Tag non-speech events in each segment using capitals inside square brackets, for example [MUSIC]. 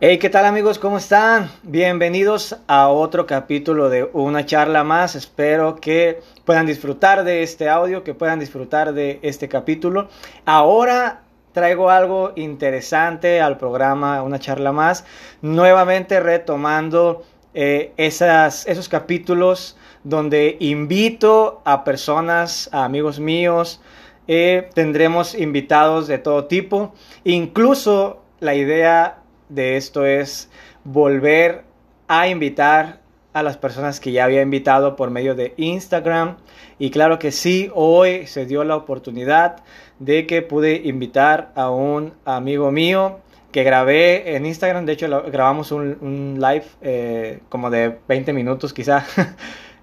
Hey, ¿qué tal amigos? ¿Cómo están? Bienvenidos a otro capítulo de una charla más. Espero que puedan disfrutar de este audio, que puedan disfrutar de este capítulo. Ahora traigo algo interesante al programa, una charla más, nuevamente retomando eh, esas, esos capítulos donde invito a personas, a amigos míos, eh, tendremos invitados de todo tipo, incluso la idea de esto es volver a invitar a las personas que ya había invitado por medio de Instagram. Y claro que sí, hoy se dio la oportunidad de que pude invitar a un amigo mío que grabé en Instagram. De hecho, grabamos un, live eh, como de 20 minutos quizá. [LAUGHS]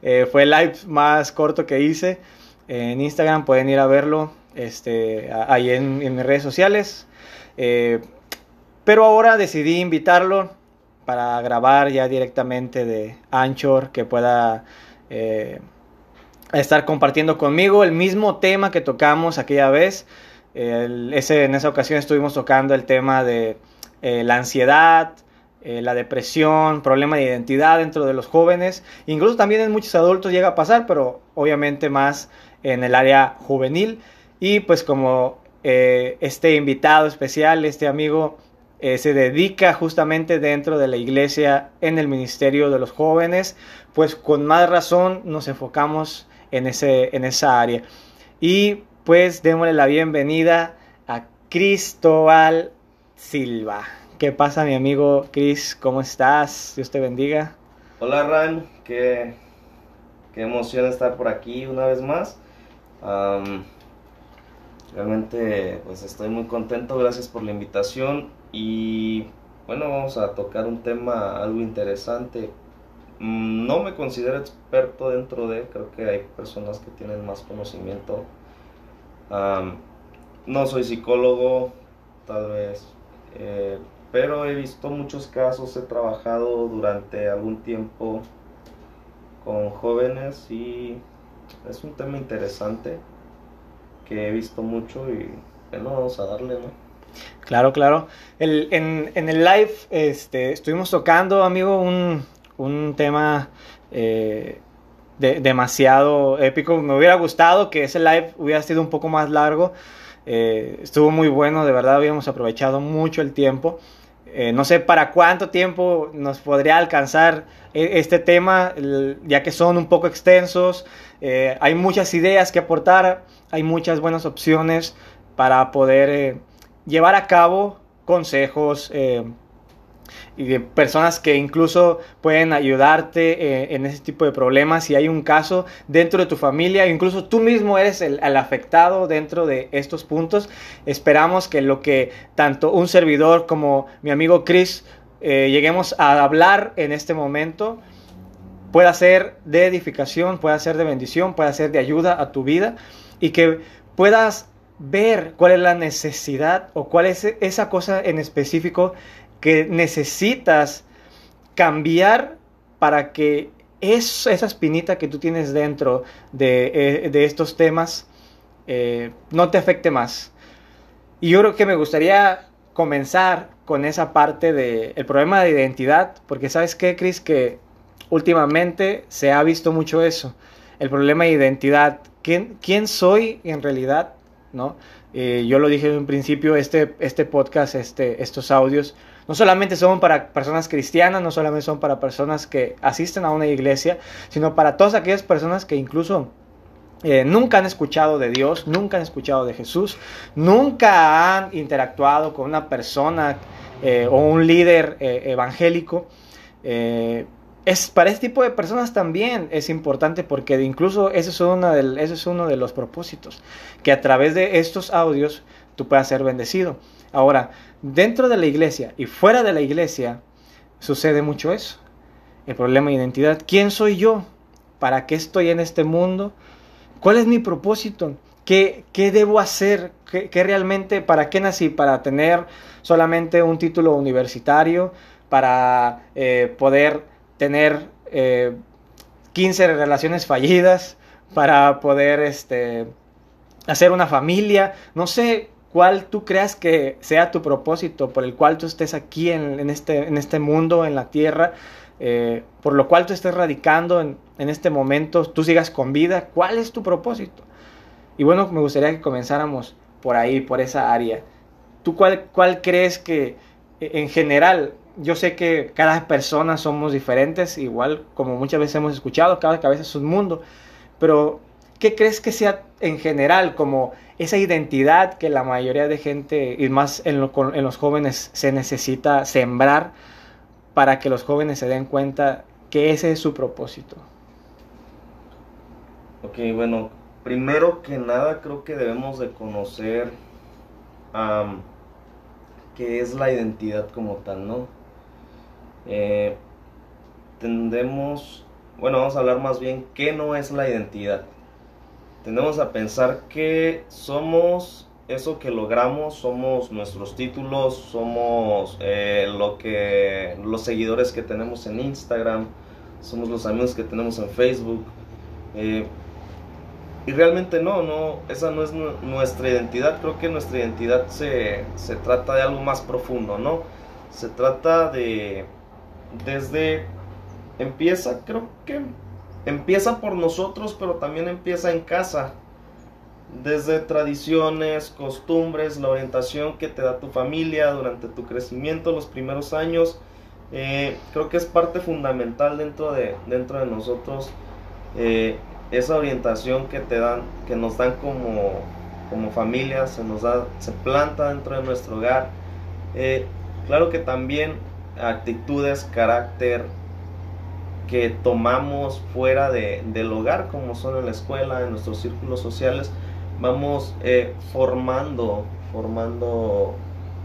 Eh, fue el live más corto que hice en Instagram. Pueden ir a verlo este, ahí en, mis redes sociales. Eh, pero ahora decidí invitarlo para grabar ya directamente de Anchor, que pueda eh, estar compartiendo conmigo el mismo tema que tocamos aquella vez. en esa ocasión estuvimos tocando el tema de eh, la ansiedad, eh, la depresión, problema de identidad dentro de los jóvenes. Incluso también en muchos adultos llega a pasar, pero obviamente más en el área juvenil. Y pues como este invitado especial, este amigo, eh, se dedica justamente dentro de la iglesia en el ministerio de los jóvenes, pues con más razón nos enfocamos en, ese, en esa área. Y pues démosle la bienvenida a Cristóbal Silva. ¿Qué pasa mi amigo Cris? ¿Cómo estás? Dios te bendiga. Hola Ran, qué, qué emoción estar por aquí una vez más. realmente pues estoy muy contento, gracias por la invitación y bueno, vamos a tocar un tema algo interesante. Mm, no me considero experto dentro de, creo que hay personas que tienen más conocimiento. no soy psicólogo, tal vez, eh, pero he visto muchos casos, he trabajado durante algún tiempo con jóvenes y es un tema interesante que he visto mucho y bueno, vamos a darle, ¿no? Claro, claro. en, el live este, estuvimos tocando, amigo, un, tema eh, demasiado épico. Me hubiera gustado que ese live hubiera sido un poco más largo. Eh, estuvo muy bueno, de verdad habíamos aprovechado mucho el tiempo. Eh, no sé para cuánto tiempo nos podría alcanzar este tema, ya que son un poco extensos. hay muchas ideas que aportar, hay muchas buenas opciones para poder llevar a cabo consejos eh, y de personas que incluso pueden ayudarte eh, en ese tipo de problemas. Si hay un caso dentro de tu familia, incluso tú mismo eres el, afectado dentro de estos puntos, esperamos que lo que tanto un servidor como mi amigo Chris eh, lleguemos a hablar en este momento pueda ser de edificación, pueda ser de bendición, pueda ser de ayuda a tu vida y que puedas ver cuál es la necesidad o cuál es esa cosa en específico que necesitas cambiar para que esa espinita que tú tienes dentro de, eh, estos temas eh, no te afecte más. Y yo creo que me gustaría comenzar con esa parte del problema de identidad, porque sabes qué, Chris, que últimamente se ha visto mucho eso, el problema de identidad. ¿Quién, quién soy en realidad? ¿No? Eh, yo lo dije en un principio, este, este podcast, este, estos audios, no solamente son para personas cristianas, no solamente son para personas que asisten a una iglesia, sino para todas aquellas personas que incluso eh, nunca han escuchado de Dios, nunca han escuchado de Jesús, nunca han interactuado con una persona eh, o un líder evangélico es, para este tipo de personas también es importante porque incluso ese es, es uno de los propósitos, que a través de estos audios tú puedas ser bendecido. Ahora, dentro de la iglesia y fuera de la iglesia sucede mucho eso. El problema de identidad. ¿Quién soy yo? ¿Para qué estoy en este mundo? ¿Cuál es mi propósito? ¿Qué, qué debo hacer? ¿Qué, ¿Qué, realmente, para qué nací? ¿Para tener solamente un título universitario? ¿Para eh, poder tener 15 eh, relaciones fallidas, para poder este, hacer una familia. No sé cuál tú creas que sea tu propósito, por el cual tú estés aquí en, este, en este mundo, en la tierra, eh, por lo cual tú estés radicando en, en, este momento, tú sigas con vida, ¿cuál es tu propósito? Y bueno, me gustaría que comenzáramos por ahí, por esa área. ¿Tú cuál, cuál crees que en general, yo sé que cada persona somos diferentes, igual como muchas veces hemos escuchado, cada cabeza es un mundo, pero ¿qué crees que sea en general como esa identidad que la mayoría de gente, y más en, en los jóvenes, se necesita sembrar para que los jóvenes se den cuenta que ese es su propósito? Ok, bueno, primero que nada creo que debemos de conocer qué es la identidad como tal, ¿no? Eh, tendemos, bueno, vamos a hablar más bien qué no es la identidad. Tendemos a pensar que somos eso que logramos, somos nuestros títulos, somos eh, lo que los seguidores que tenemos en Instagram, somos los amigos que tenemos en Facebook. Eh, y realmente no, no, esa no es nuestra identidad. Creo que nuestra identidad se, se trata de algo más profundo, ¿no? Se trata de, desde, empieza, creo que empieza por nosotros, pero también empieza en casa. Desde tradiciones, costumbres, la orientación que te da tu familia durante tu crecimiento, los primeros años. Eh, creo que es parte fundamental dentro de, dentro de nosotros. Eh, esa orientación que te dan, que nos dan como, como familia, se nos da, se planta dentro de nuestro hogar. Eh, claro que también actitudes, carácter que tomamos fuera de, del hogar, como son en la escuela, en nuestros círculos sociales, vamos eh, formando, formando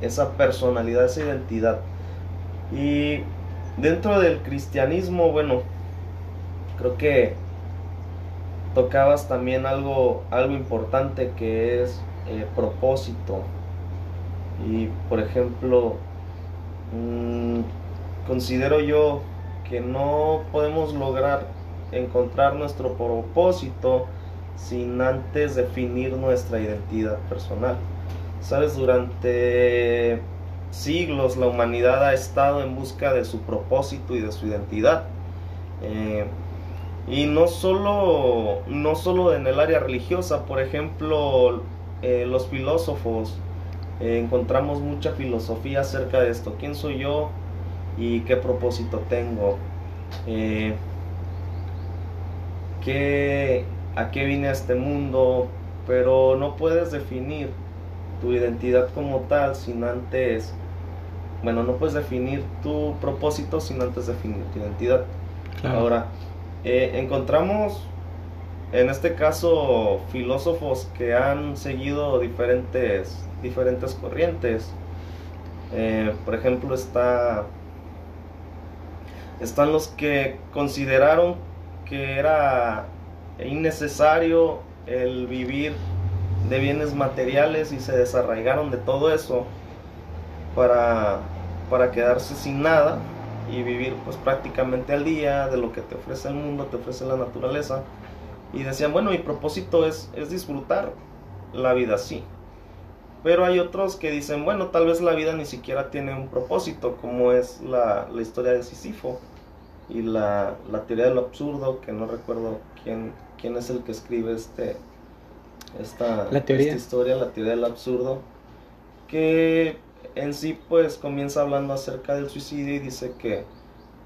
esa personalidad, esa identidad. Y dentro del cristianismo, bueno, creo que tocabas también algo, algo importante que es eh, propósito. Y por ejemplo, mm, considero yo que no podemos lograr encontrar nuestro propósito sin antes definir nuestra identidad personal. Sabes, durante siglos la humanidad ha estado en busca de su propósito y de su identidad. Eh, y no solo, no solo en el área religiosa, por ejemplo, eh, los filósofos, eh, encontramos mucha filosofía acerca de esto. ¿Quién soy yo y qué propósito tengo? Eh, ¿A qué vine a este mundo? Pero no puedes definir tu identidad como tal sin antes, bueno, no puedes definir tu propósito sin antes definir tu identidad. Ahora, eh, encontramos en este caso filósofos que han seguido diferentes, diferentes corrientes. Eh, por ejemplo, está, están los que consideraron que era innecesario el vivir de bienes materiales y se desarraigaron de todo eso para, para quedarse sin nada y vivir pues prácticamente al día de lo que te ofrece el mundo, te ofrece la naturaleza. Y decían, bueno, mi propósito es, es disfrutar la vida así. Pero hay otros que dicen, bueno, tal vez la vida ni siquiera tiene un propósito, como es la, la historia de Sísifo y la, la, teoría de lo absurdo, que no recuerdo quién, quién es el que escribe este, esta, la teoría. esta historia, la teoría del absurdo, que en sí pues comienza hablando acerca del suicidio y dice que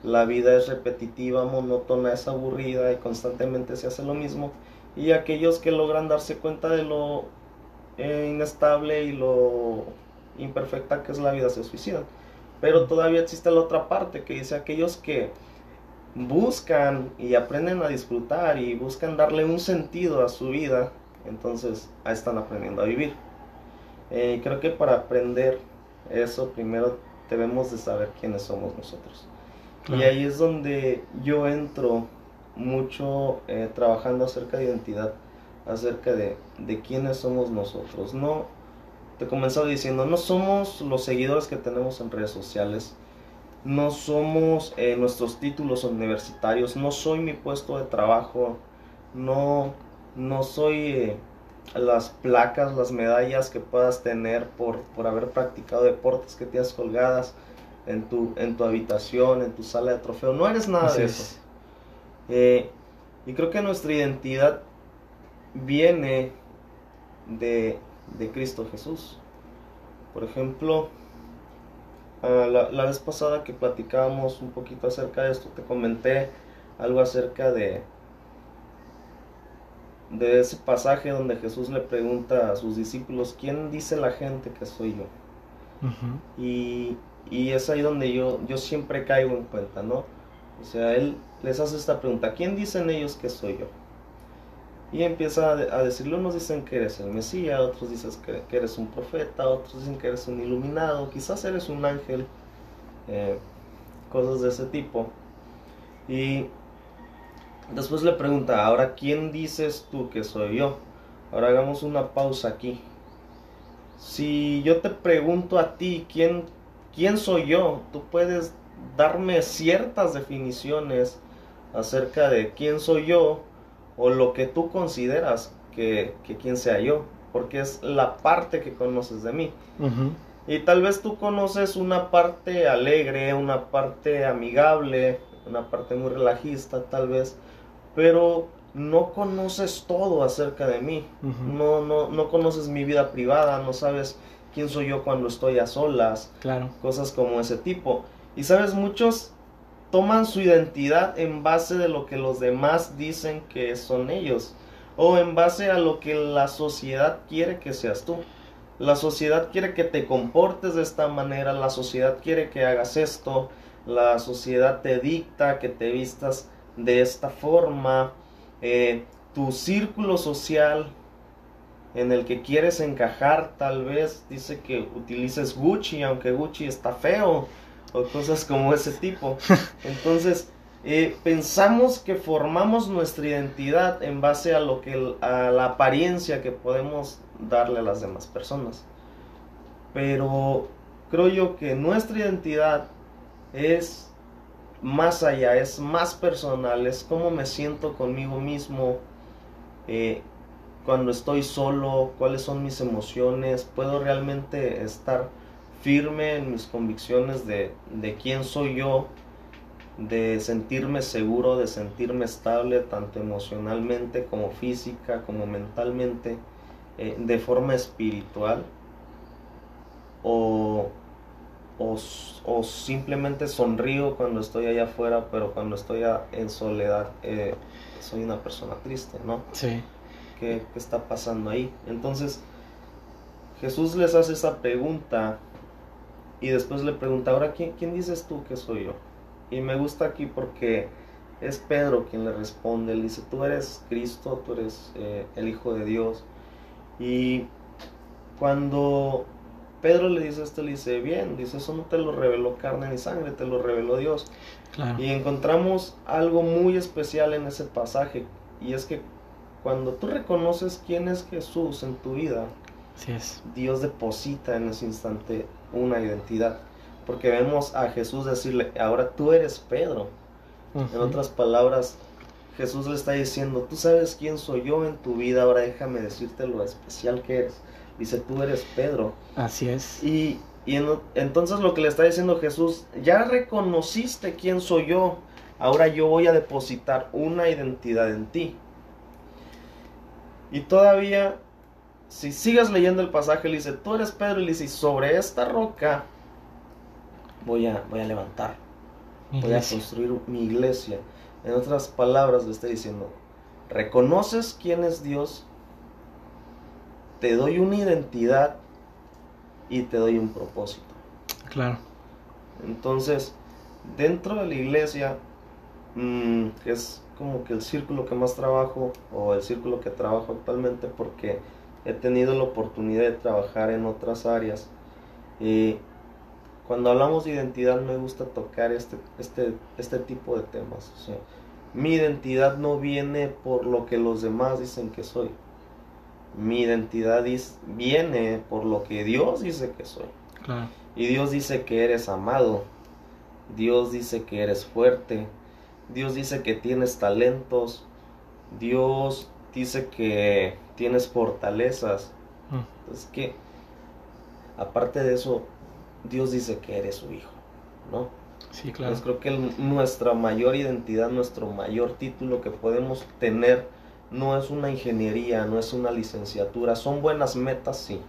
la vida es repetitiva, monótona, es aburrida y constantemente se hace lo mismo. Y aquellos que logran darse cuenta de lo eh, inestable y lo imperfecta que es la vida se suicidan. Pero todavía existe la otra parte que dice aquellos que buscan y aprenden a disfrutar y buscan darle un sentido a su vida, entonces ahí están aprendiendo a vivir. Eh, creo que para aprender eso primero debemos de saber quiénes somos nosotros. Y ahí es donde yo entro mucho eh, trabajando acerca de identidad, acerca de, de quiénes somos nosotros. No, te comenzaba diciendo, no somos los seguidores que tenemos en redes sociales, no somos eh, nuestros títulos universitarios, no soy mi puesto de trabajo, no, no soy eh, las placas, las medallas que puedas tener por, por haber practicado deportes que tienes colgadas en tu, en tu habitación, en tu sala de trofeo. No eres nada de eso. Eh, y creo que nuestra identidad viene de, de Cristo Jesús. Por ejemplo, ah, la, la, vez pasada que platicábamos un poquito acerca de esto, te comenté algo acerca de, de ese pasaje donde Jesús le pregunta a sus discípulos, ¿quién dice la gente que soy yo? y, y, es ahí donde yo, yo siempre caigo en cuenta, ¿no? O sea, él les hace esta pregunta, ¿quién dicen ellos que soy yo? Y empieza a, decirle, unos dicen que eres el Mesías, otros dicen que, eres un profeta, otros dicen que eres un iluminado, quizás eres un ángel, eh, cosas de ese tipo. Y después le pregunta, ahora, ¿quién dices tú que soy yo? Ahora hagamos una pausa aquí. Si yo te pregunto a ti, ¿quién, quién soy yo? Tú puedes darme ciertas definiciones acerca de quién soy yo o lo que tú consideras que, que quién sea yo, porque es la parte que conoces de mí. Y tal vez tú conoces una parte alegre, una parte amigable, una parte muy relajista tal vez, pero no conoces todo acerca de mí, no, no, no conoces mi vida privada, no sabes quién soy yo cuando estoy a solas, claro. cosas como ese tipo. Y sabes, muchos toman su identidad en base de lo que los demás dicen que son ellos, o en base a lo que la sociedad quiere que seas tú. La sociedad quiere que te comportes de esta manera, la sociedad quiere que hagas esto, la sociedad te dicta que te vistas de esta forma, eh, tu círculo social en el que quieres encajar tal vez dice que utilices Gucci, aunque Gucci está feo, o cosas como ese tipo. [LAUGHS] Entonces, eh, pensamos que formamos nuestra identidad en base a lo que a la apariencia que podemos darle a las demás personas. Pero creo yo que nuestra identidad es más allá, es más personal, es cómo me siento conmigo mismo eh, cuando estoy solo, cuáles son mis emociones, puedo realmente estar firme en mis convicciones de, de quién soy yo, de sentirme seguro, de sentirme estable, tanto emocionalmente como física, como mentalmente, eh, de forma espiritual, o o, simplemente sonrío cuando estoy allá afuera, pero cuando estoy en soledad eh, soy una persona triste, ¿no? Sí. ¿Qué, está pasando ahí? Entonces, Jesús les hace esa pregunta y después le pregunta, ahora, ¿quién, quién dices tú que soy yo? Y me gusta aquí porque es Pedro quien le responde, él dice, tú eres Cristo, tú eres eh, el Hijo de Dios. Y cuando Pedro le dice esto, le dice, bien, dice, eso no te lo reveló carne ni sangre, te lo reveló Dios. Y encontramos algo muy especial en ese pasaje, y es que cuando tú reconoces quién es Jesús en tu vida, es. Dios deposita en ese instante una identidad. Porque vemos a Jesús decirle, ahora tú eres Pedro. En otras palabras, Jesús le está diciendo, tú sabes quién soy yo en tu vida, ahora déjame decirte lo especial que eres. Dice, tú eres Pedro. Así es. Y, entonces lo que le está diciendo Jesús, ya reconociste quién soy yo, ahora yo voy a depositar una identidad en ti. Y todavía, si sigues leyendo el pasaje, le dice, tú eres Pedro, y le dice, sobre esta roca voy a, voy a levantar, voy a construir mi iglesia. En otras palabras, le está diciendo, ¿reconoces quién es Dios? te doy una identidad y te doy un propósito. Claro. Entonces, dentro de la iglesia, mm, que es como que el círculo que más trabajo o el círculo que trabajo actualmente porque he tenido la oportunidad de trabajar en otras áreas. Y cuando hablamos de identidad me gusta tocar este, este, este tipo de temas. mi identidad no viene por lo que los demás dicen que soy mi identidad viene por lo que Dios dice que soy. Y Dios dice que eres amado. Dios dice que eres fuerte. Dios dice que tienes talentos. Dios dice que tienes fortalezas. Mm. Es que, aparte de eso, Dios dice que eres su hijo, ¿no? Sí, claro. Pues creo que el- nuestra mayor identidad, nuestro mayor título que podemos tener no es una ingeniería, no es una licenciatura, son buenas metas, sí,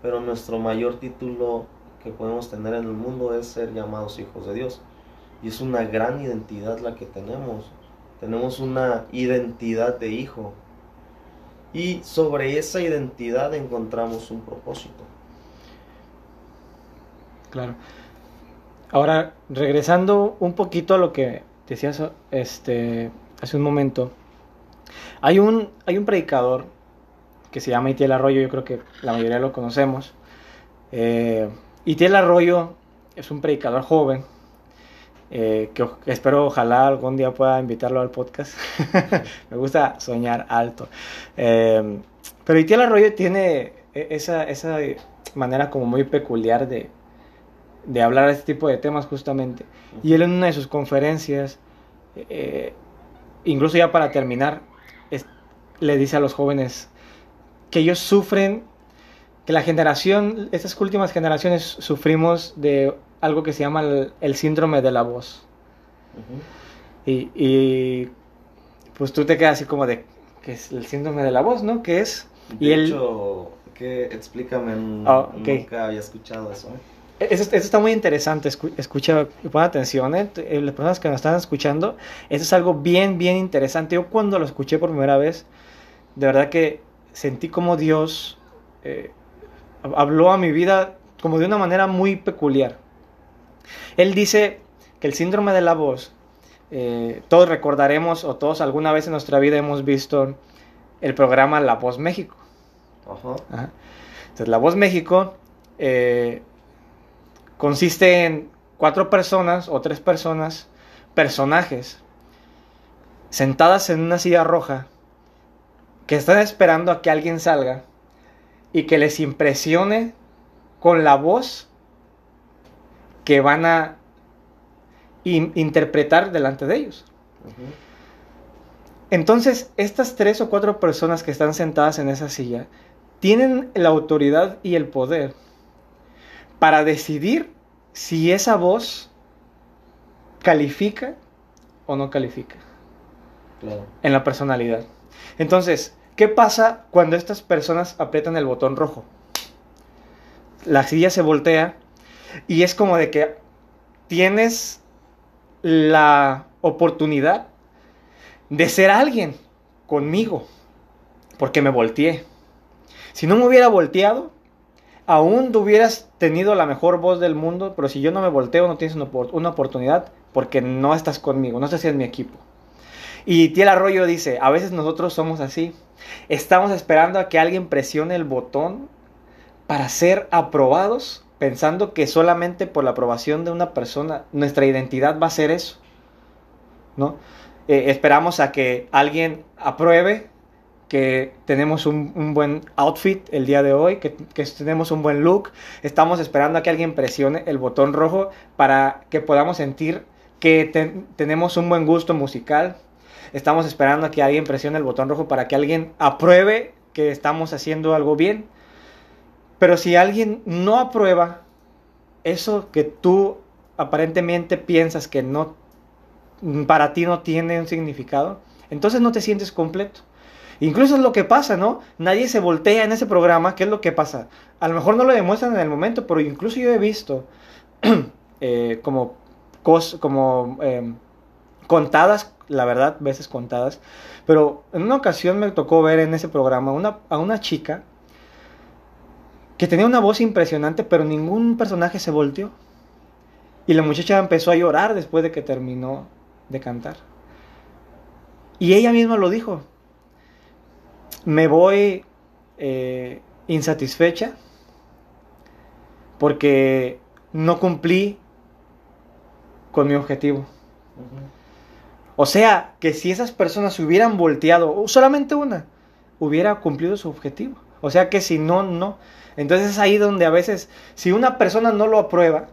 pero nuestro mayor título que podemos tener en el mundo es ser llamados hijos de Dios. Y es una gran identidad la que tenemos. Tenemos una identidad de hijo. Y sobre esa identidad encontramos un propósito. Claro. Ahora, regresando un poquito a lo que decías este, hace un momento, hay un, hay un predicador que se llama Itiel Arroyo, yo creo que la mayoría lo conocemos. Eh, Itiel Arroyo es un predicador joven, eh, que espero ojalá algún día pueda invitarlo al podcast. [LAUGHS] Me gusta soñar alto. Eh, pero Itiel Arroyo tiene e- esa, esa manera como muy peculiar de, de hablar de este tipo de temas justamente. Y él en una de sus conferencias, eh, incluso ya para terminar, le dice a los jóvenes que ellos sufren, que la generación, estas últimas generaciones sufrimos de algo que se llama el, el síndrome de la voz. Ujú. Y, y, pues tú te quedas así como de, ¿qué es el síndrome de la voz, no? ¿Qué es? De Y hecho, ¿qué? explícame, n- Ah, ok. nunca había escuchado eso. ¿eh? Eso, eso está muy interesante, escu- escucha y pon atención, ¿eh? Eh, las personas que nos están escuchando, eso es algo bien, bien interesante. Yo cuando lo escuché por primera vez, de verdad que sentí como Dios eh, hab- habló a mi vida como de una manera muy peculiar. Él dice que el síndrome de la voz, eh, todos recordaremos o todos alguna vez en nuestra vida hemos visto el programa La Voz México. Ajá. Ajá. Entonces, La Voz México eh, consiste en cuatro personas o tres personas, personajes, sentadas en una silla roja, que están esperando a que alguien salga y que les impresione con la voz que van a in- interpretar delante de ellos. Entonces, estas tres o cuatro personas que están sentadas en esa silla tienen la autoridad y el poder para decidir si esa voz califica o no califica Claro. en la personalidad. Entonces, ¿qué pasa cuando estas personas aprietan el botón rojo? La silla se voltea y es como de que tienes la oportunidad de ser alguien conmigo, porque me volteé. Si no me hubiera volteado, aún hubieras tenido la mejor voz del mundo, pero si yo no me volteo, no tienes una, una oportunidad porque no estás conmigo, no estás en mi equipo. Y Tiel Arroyo dice, a veces nosotros somos así. Estamos esperando a que alguien presione el botón para ser aprobados, pensando que solamente por la aprobación de una persona nuestra identidad va a ser eso. ¿No? Eh, esperamos a que alguien apruebe que tenemos un, un buen outfit el día de hoy, que, tenemos un buen look. Estamos esperando a que alguien presione el botón rojo para que podamos sentir que ten- tenemos un buen gusto musical. Estamos esperando a que alguien presione el botón rojo para que alguien apruebe que estamos haciendo algo bien. Pero si alguien no aprueba eso que tú aparentemente piensas que no para ti no tiene un significado, entonces no te sientes completo. Incluso es lo que pasa, ¿no? Nadie se voltea en ese programa, ¿qué es lo que pasa? A lo mejor no lo demuestran en el momento, pero incluso yo he visto [CLEARS THROAT] eh, como, como eh, contadas, la verdad, veces contadas, pero en una ocasión me tocó ver en ese programa una, a una chica que tenía una voz impresionante, pero ningún personaje se volteó. Y la muchacha empezó a llorar después de que terminó de cantar. Y ella misma lo dijo. Me voy eh, insatisfecha porque no cumplí con mi objetivo. O sea, que si esas personas se hubieran volteado, solamente una, hubiera cumplido su objetivo. O sea que si no, no. Entonces es ahí donde a veces, si una persona no lo aprueba,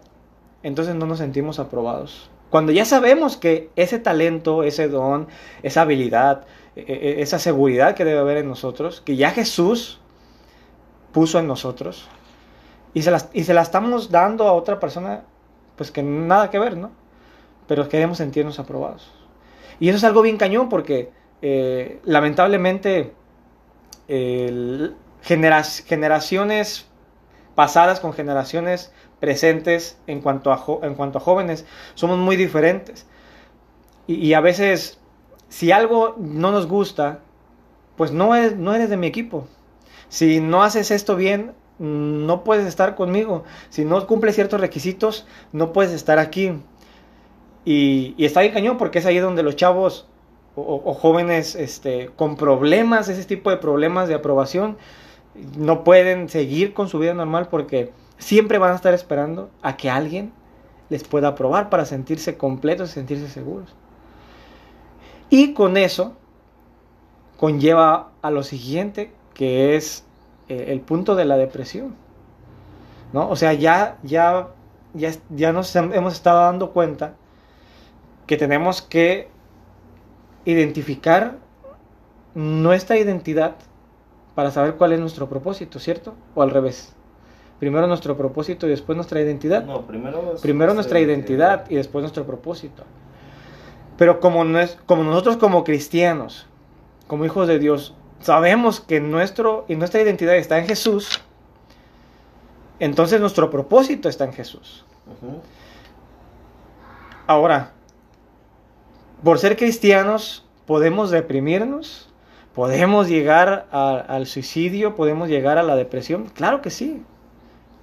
entonces no nos sentimos aprobados. Cuando ya sabemos que ese talento, ese don, esa habilidad, e, e, esa seguridad que debe haber en nosotros, que ya Jesús puso en nosotros, y se, y se la estamos dando a otra persona, pues que nada que ver, ¿no? Pero queremos sentirnos aprobados. Y eso es algo bien cañón porque eh, lamentablemente generaciones pasadas con generaciones presentes en cuanto a, en cuanto a jóvenes somos muy diferentes. Y, a veces, si algo no nos gusta, pues no, es, no eres de mi equipo. Si no haces esto bien, no puedes estar conmigo. Si no cumples ciertos requisitos, no puedes estar aquí. Y, está bien cañón porque es ahí donde los chavos o, jóvenes este, con problemas, ese tipo de problemas de aprobación, no pueden seguir con su vida normal porque siempre van a estar esperando a que alguien les pueda aprobar para sentirse completos y sentirse seguros. Y con eso conlleva a lo siguiente, que es eh, el punto de la depresión. ¿no? O sea, ya, ya, ya, ya nos hemos estado dando cuenta que tenemos que identificar nuestra identidad para saber cuál es nuestro propósito, ¿cierto? O al revés. Primero nuestro propósito y después nuestra identidad. No, primero, primero nuestra identidad, y después nuestro propósito. Pero como nosotros como cristianos, como hijos de Dios, sabemos que nuestro y nuestra identidad está en Jesús, entonces nuestro propósito está en Jesús. Ahora, por ser cristianos podemos deprimirnos, podemos llegar al suicidio, podemos llegar a la depresión. Claro que sí.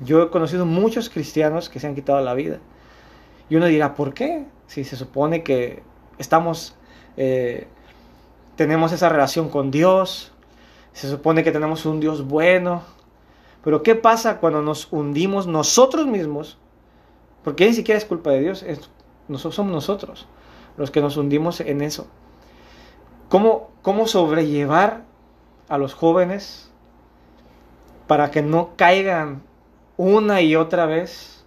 Yo he conocido muchos cristianos que se han quitado la vida. Y uno dirá, ¿por qué? Si se supone que estamos, eh, tenemos esa relación con Dios, se supone que tenemos un Dios bueno. Pero ¿qué pasa cuando nos hundimos nosotros mismos? Porque ni siquiera es culpa de Dios, nosotros somos nosotros los que nos hundimos en eso. ¿Cómo, cómo sobrellevar a los jóvenes para que no caigan una y otra vez?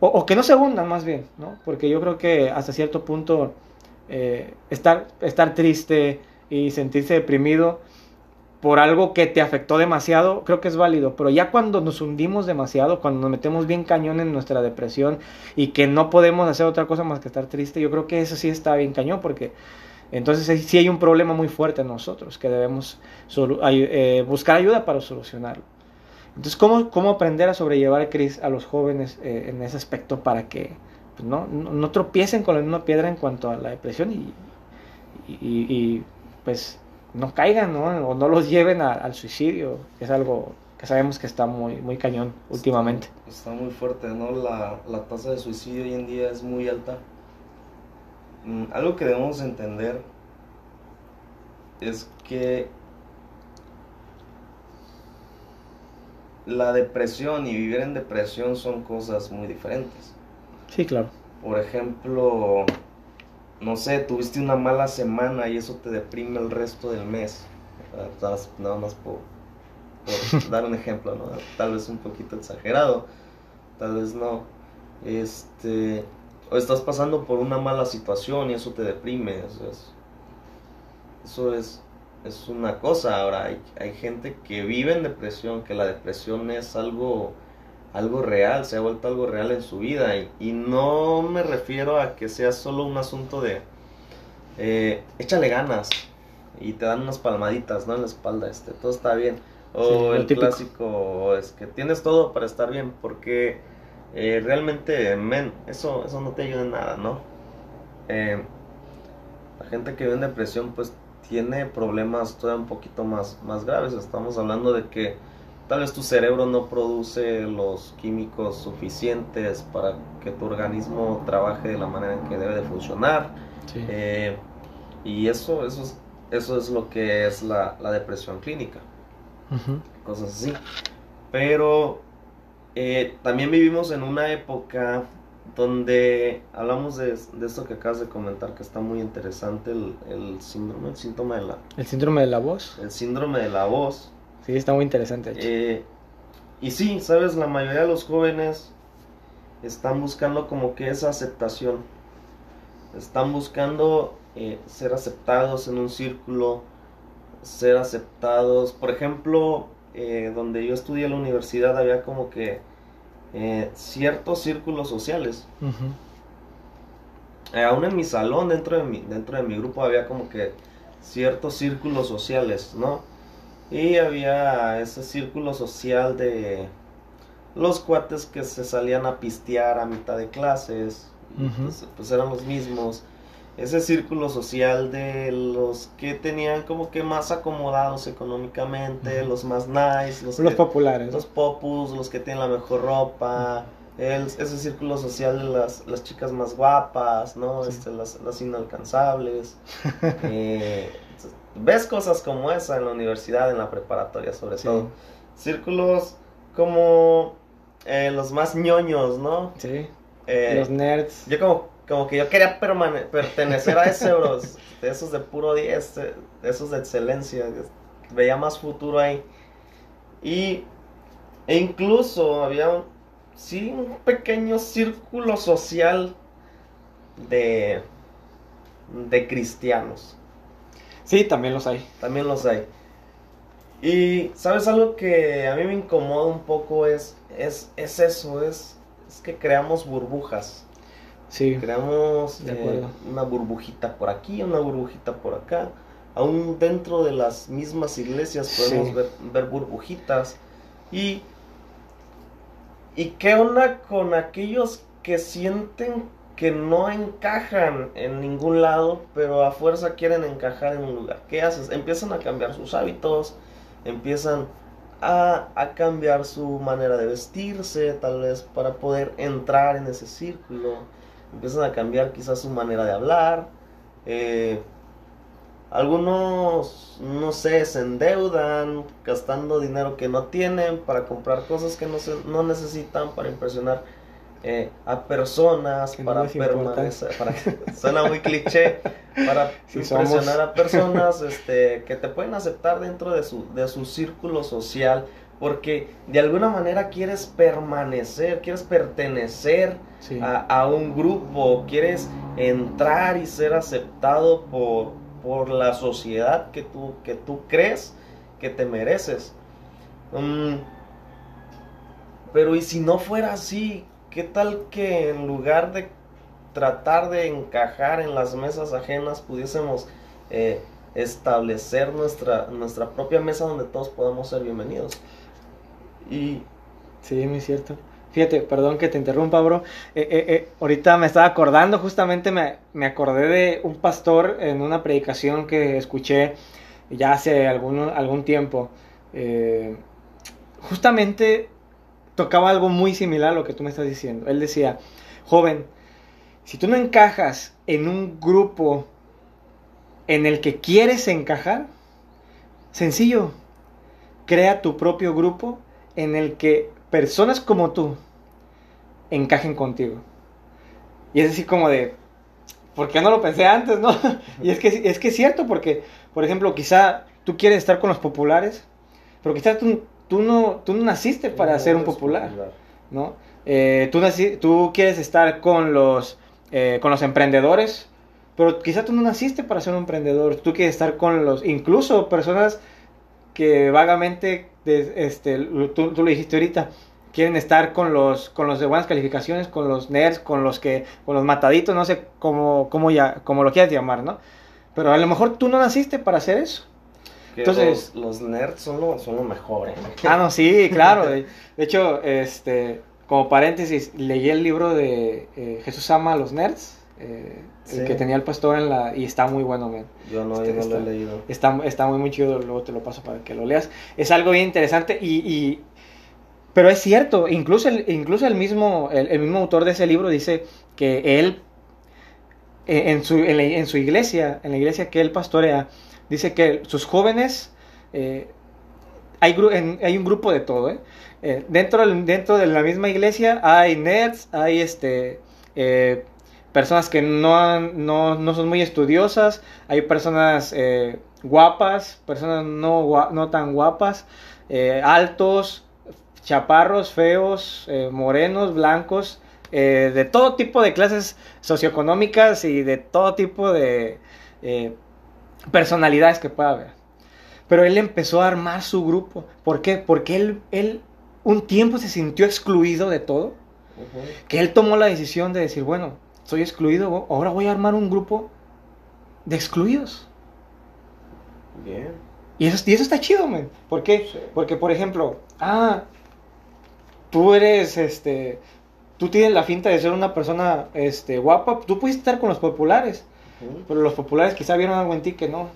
o, que no se hundan más bien, ¿no? Porque yo creo que hasta cierto punto eh, estar, estar triste y sentirse deprimido por algo que te afectó demasiado, creo que es válido, pero ya cuando nos hundimos demasiado, cuando nos metemos bien cañón en nuestra depresión y que no podemos hacer otra cosa más que estar triste, yo creo que eso sí está bien cañón porque entonces sí hay un problema muy fuerte en nosotros que debemos eh, buscar ayuda para solucionarlo. Entonces, ¿cómo, cómo aprender a sobrellevar Cris a los jóvenes eh, en ese aspecto para que pues, no, no, tropiecen con la misma piedra en cuanto a la depresión y, y pues no caigan, ¿no? O no los lleven al suicidio, que es algo que sabemos que está muy, muy cañón últimamente. Está, muy fuerte, ¿no? La, tasa de suicidio hoy en día es muy alta. Mm, algo que debemos entender es que la depresión y vivir en depresión son cosas muy diferentes. Sí, claro. Por ejemplo, no sé, tuviste una mala semana y eso te deprime el resto del mes. Nada más por, [LAUGHS] dar un ejemplo, ¿no? Tal vez un poquito exagerado, tal vez no. Este, o estás pasando por una mala situación y eso te deprime. Eso es, eso es, es una cosa. Ahora, hay, hay gente que vive en depresión, que la depresión es algo algo real, se ha vuelto algo real en su vida. Y, no me refiero a que sea solo un asunto de eh, échale ganas y te dan unas palmaditas ¿no? en la espalda, este, todo está bien. O el clásico es que tienes todo para estar bien, porque eh, realmente, men, eso, eso no te ayuda en nada, ¿no? Eh, la gente que vive en depresión, pues tiene problemas todavía un poquito más, más graves. Estamos hablando de que tal vez tu cerebro no produce los químicos suficientes para que tu organismo trabaje de la manera en que debe de funcionar. Eh, y eso, eso, es, eso es lo que es la, depresión clínica. Cosas así. Pero eh, también vivimos en una época donde hablamos de, esto que acabas de comentar, que está muy interesante, el, el síndrome, el síntoma de la... El síndrome de la voz. El síndrome de la voz Sí, está muy interesante. Eh, y sí, sabes, la mayoría de los jóvenes están buscando como que esa aceptación. Están buscando eh, ser aceptados en un círculo, ser aceptados. Por ejemplo, eh, donde yo estudié en la universidad había como que eh, ciertos círculos sociales. Eh, aún en mi salón, dentro de mi, dentro de mi grupo, había como que ciertos círculos sociales, ¿no? Y había ese círculo social de los cuates que se salían a pistear a mitad de clases, pues, pues, eran los mismos. Ese círculo social de los que tenían como que más acomodados económicamente, los más nice, los, populares. Los popus, los que tienen la mejor ropa, el, ese círculo social de las, las chicas más guapas, ¿no? Este, las, las inalcanzables. [LAUGHS] Eh, ves cosas como esa en la universidad, en la preparatoria sobre todo. Círculos como eh, los más ñoños, ¿no? Sí. Eh, los nerds. Yo como, como que yo quería pertenecer a ese, bros. De esos de puro 10, de esos de excelencia. Veía más futuro ahí. Y e incluso había un, sí, un pequeño círculo social de, de cristianos. Sí, también los hay. También los hay. Y, ¿sabes algo que a mí me incomoda un poco? Es, es, es eso, es, es que creamos burbujas. Sí. Creamos eh, una burbujita por aquí, una burbujita por acá. Aún dentro de las mismas iglesias podemos ver, ver burbujitas. Y ¿Y qué onda con aquellos que sienten que no encajan en ningún lado, pero a fuerza quieren encajar en un lugar? ¿Qué haces? Empiezan a cambiar sus hábitos, empiezan a, cambiar su manera de vestirse, tal vez para poder entrar en ese círculo, empiezan a cambiar quizás su manera de hablar. Eh, algunos, no sé, se endeudan gastando dinero que no tienen para comprar cosas que no, se, no necesitan para impresionar eh, a personas, para permanecer, para, [LAUGHS] suena muy cliché, para [LAUGHS] impresionar a personas este, que te pueden aceptar dentro de su, de su círculo social, porque de alguna manera quieres permanecer, quieres pertenecer a, a un grupo, quieres entrar y ser aceptado por por la sociedad que tú, que tú crees que te mereces. Mm, pero y si no fuera así, ¿qué tal que en lugar de tratar de encajar en las mesas ajenas pudiésemos eh, establecer nuestra, nuestra propia mesa donde todos podamos ser bienvenidos? Y... Sí, muy cierto. Fíjate, perdón que te interrumpa, bro. Eh, eh, eh, ahorita me estaba acordando, justamente me, acordé de un pastor en una predicación que escuché ya hace algún, algún tiempo. justamente tocaba algo muy similar a lo que tú me estás diciendo. Él decía, joven, si tú no encajas en un grupo en el que quieres encajar, sencillo, crea tu propio grupo en el que personas como tú encajen contigo. Y es así como de, ¿por qué no lo pensé antes, no? [LAUGHS] y es que, es que es cierto, porque, por ejemplo, quizá tú quieres estar con los populares, pero quizá tú, tú, no, tú no naciste para ser un popular, ¿no? Eh, tú, tú quieres estar con los, eh, con los emprendedores, pero quizá tú no naciste para ser un emprendedor, tú quieres estar con los, incluso personas que vagamente, este, tú, tú lo dijiste ahorita, quieren estar con los, con los de buenas calificaciones, con los nerds, con los que, con los mataditos, no sé cómo, cómo, ya, cómo lo quieras llamar, ¿no? Pero a lo mejor tú no naciste para hacer eso. Entonces, los, nerds son lo, son lo mejor, ¿eh? Ah, no, sí, claro. De, hecho, este, como paréntesis, leí el libro de eh, Jesús ama a los nerds. Eh, el que tenía el pastor en la... Y está muy bueno, man. Yo no, este, lo he leído. Está, está muy, muy chido, luego te lo paso para que lo leas. Es algo bien interesante y pero es cierto, incluso el, incluso el, mismo, el, mismo autor de ese libro dice que él, eh, en su, en, su iglesia, en la iglesia que él pastorea, dice que sus jóvenes, eh, hay, hay, un grupo de todo, ¿eh? dentro, dentro de la misma iglesia hay nerds, hay este, personas que no, no, no, son muy estudiosas, hay personas guapas, personas no, no tan guapas, altos, chaparros, feos, eh, morenos, blancos, eh, de todo tipo de clases socioeconómicas y de todo tipo de eh, personalidades que pueda haber. Pero él empezó a armar su grupo. ¿Por qué? Porque él, él un tiempo se sintió excluido de todo. Que él tomó la decisión de decir, bueno, soy excluido, ahora voy a armar un grupo de excluidos. Bien. Y eso, y eso está chido, man. ¿Por qué? Porque, por ejemplo, ah, tú eres, este, tú tienes la finta de ser una persona, este, guapa, tú puedes estar con los populares, pero los populares quizá vieron algo en ti que no.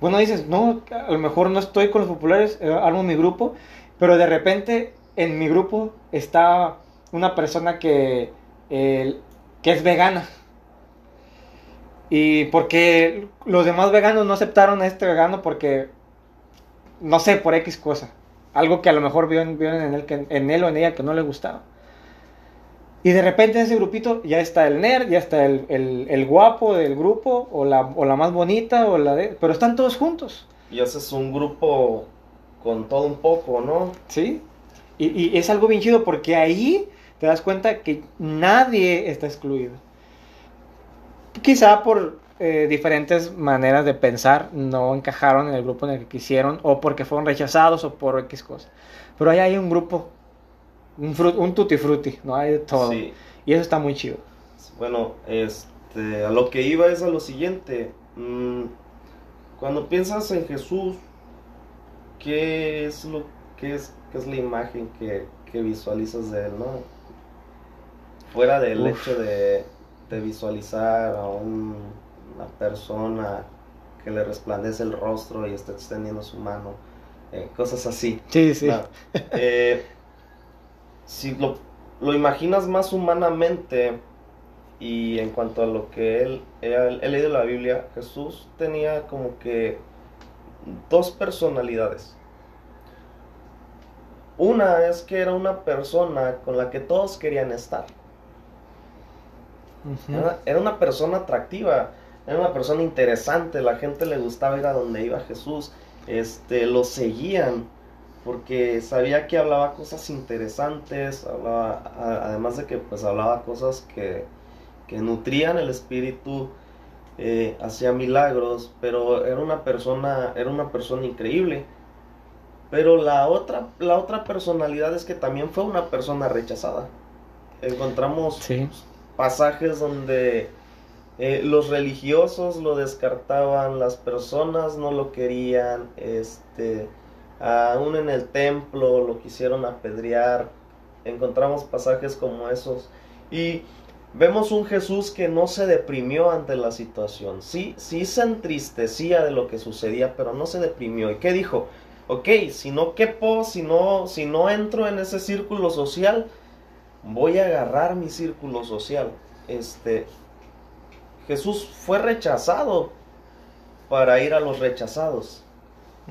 Bueno, dices, no, a lo mejor no estoy con los populares, eh, armo mi grupo, pero de repente en mi grupo está una persona que, que es vegana. Y porque los demás veganos no aceptaron a este vegano porque, no sé, por X cosa. Algo que a lo mejor vieron, en, él, que, en él o en ella que no le gustaba. Y de repente en ese grupito ya está el nerd, ya está el, el, guapo del grupo, o la, o la, más bonita, o la de... Pero están todos juntos. Y haces un grupo con todo un poco, ¿no? Sí. Y, y es algo bien chido porque ahí te das cuenta que nadie está excluido. Quizá por eh, diferentes maneras de pensar no encajaron en el grupo en el que quisieron, o porque fueron rechazados, o por X cosas. Pero ahí hay un grupo, un, un tutti frutti, ¿no? Hay de todo. Y eso está muy chido. Bueno, este, a lo que iba es a lo siguiente. Mm, cuando piensas en Jesús, ¿qué es, lo, qué es, qué es la imagen que, que visualizas de él, no? Fuera del hecho de visualizar a una persona que le resplandece el rostro y está extendiendo su mano, eh, cosas así. Sí, sí. Eh, si lo, lo, imaginas más humanamente y en cuanto a lo que él, he leído la Biblia, Jesús tenía como que dos personalidades. Una es que era una persona con la que todos querían estar era, una persona atractiva, era una persona interesante, la gente le gustaba ir a donde iba Jesús, este, lo seguían porque sabía que hablaba cosas interesantes, además de que pues hablaba cosas que, que nutrían el espíritu, eh, hacía milagros, pero era una persona, era una persona increíble. Pero la otra, la otra personalidad es que también fue una persona rechazada. Encontramos pasajes donde eh, los religiosos lo descartaban, las personas no lo querían, este, aún en el templo lo quisieron apedrear. Encontramos pasajes como esos. Y vemos un Jesús que no se deprimió ante la situación. Sí, sí se entristecía de lo que sucedía, pero no se deprimió. ¿Y qué dijo? Ok, si no quepo, si no, si no entro en ese círculo social, voy a agarrar mi círculo social. Este, Jesús fue rechazado para ir a los rechazados.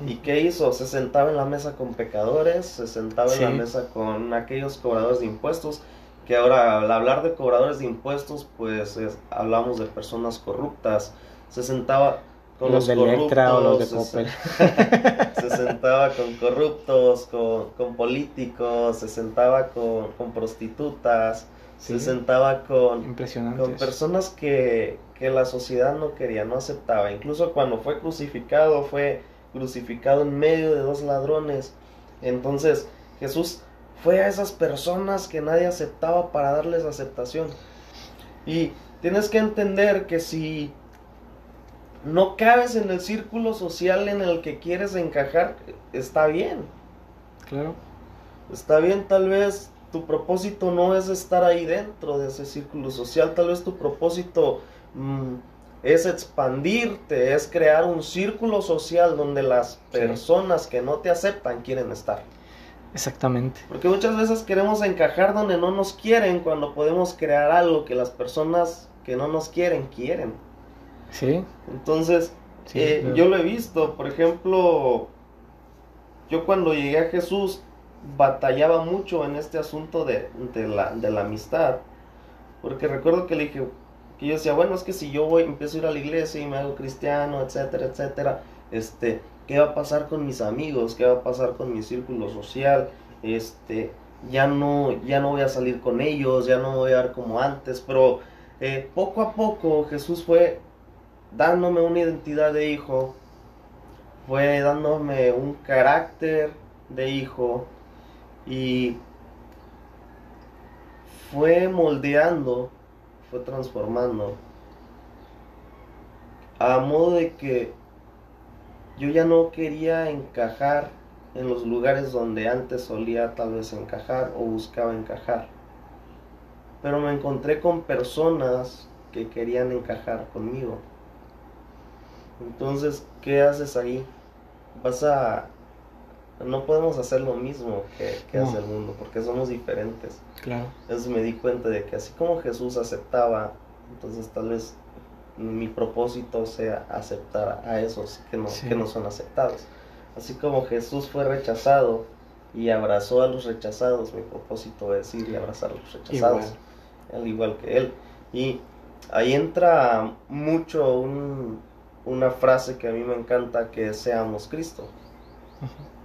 ¿Y qué hizo? Se sentaba en la mesa con pecadores, se sentaba en la mesa con aquellos cobradores de impuestos, que ahora al hablar de cobradores de impuestos, pues hablamos de personas corruptas. Se sentaba, con los, de Electra o los de Coppel. [LAUGHS] Se, sentaba con corruptos, con, políticos, se sentaba con, prostitutas, se sentaba con, con personas que, que la sociedad no quería, no aceptaba. Incluso cuando fue crucificado, fue crucificado en medio de dos ladrones. Entonces Jesús fue a esas personas que nadie aceptaba para darles aceptación. Y tienes que entender que si no cabes en el círculo social en el que quieres encajar, está bien. Claro. Está bien, tal vez tu propósito no es estar ahí dentro de ese círculo social, tal vez tu propósito mm, es expandirte, es crear un círculo social donde las personas que no te aceptan quieren estar. Exactamente. Porque muchas veces queremos encajar donde no nos quieren cuando podemos crear algo que las personas que no nos quieren quieren. Sí. Entonces, eh, yo lo he visto, por ejemplo, yo cuando llegué a Jesús batallaba mucho en este asunto de, la, de la amistad, porque recuerdo que le dije, que yo decía, bueno, es que si yo voy, empiezo a ir a la iglesia y me hago cristiano, etcétera, etcétera, este, ¿qué va a pasar con mis amigos? ¿Qué va a pasar con mi círculo social? Este, ya no, ya no voy a salir con ellos, ya no voy a ver como antes, pero eh, poco a poco Jesús fue dándome una identidad de hijo, fue dándome un carácter de hijo y fue moldeando, fue transformando a modo de que yo ya no quería encajar en los lugares donde antes solía tal vez encajar o buscaba encajar. Pero me encontré con personas que querían encajar conmigo. Entonces, ¿qué haces ahí? Vas a... No podemos hacer lo mismo que, hace el mundo, porque somos diferentes. Claro. Entonces me di cuenta de que así como Jesús aceptaba, entonces tal vez mi propósito sea aceptar a esos que no, que no son aceptados. Así como Jesús fue rechazado y abrazó a los rechazados, mi propósito es ir y abrazar a los rechazados, al igual que Él. Y ahí entra mucho una frase que a mí me encanta, que es seamos Cristo.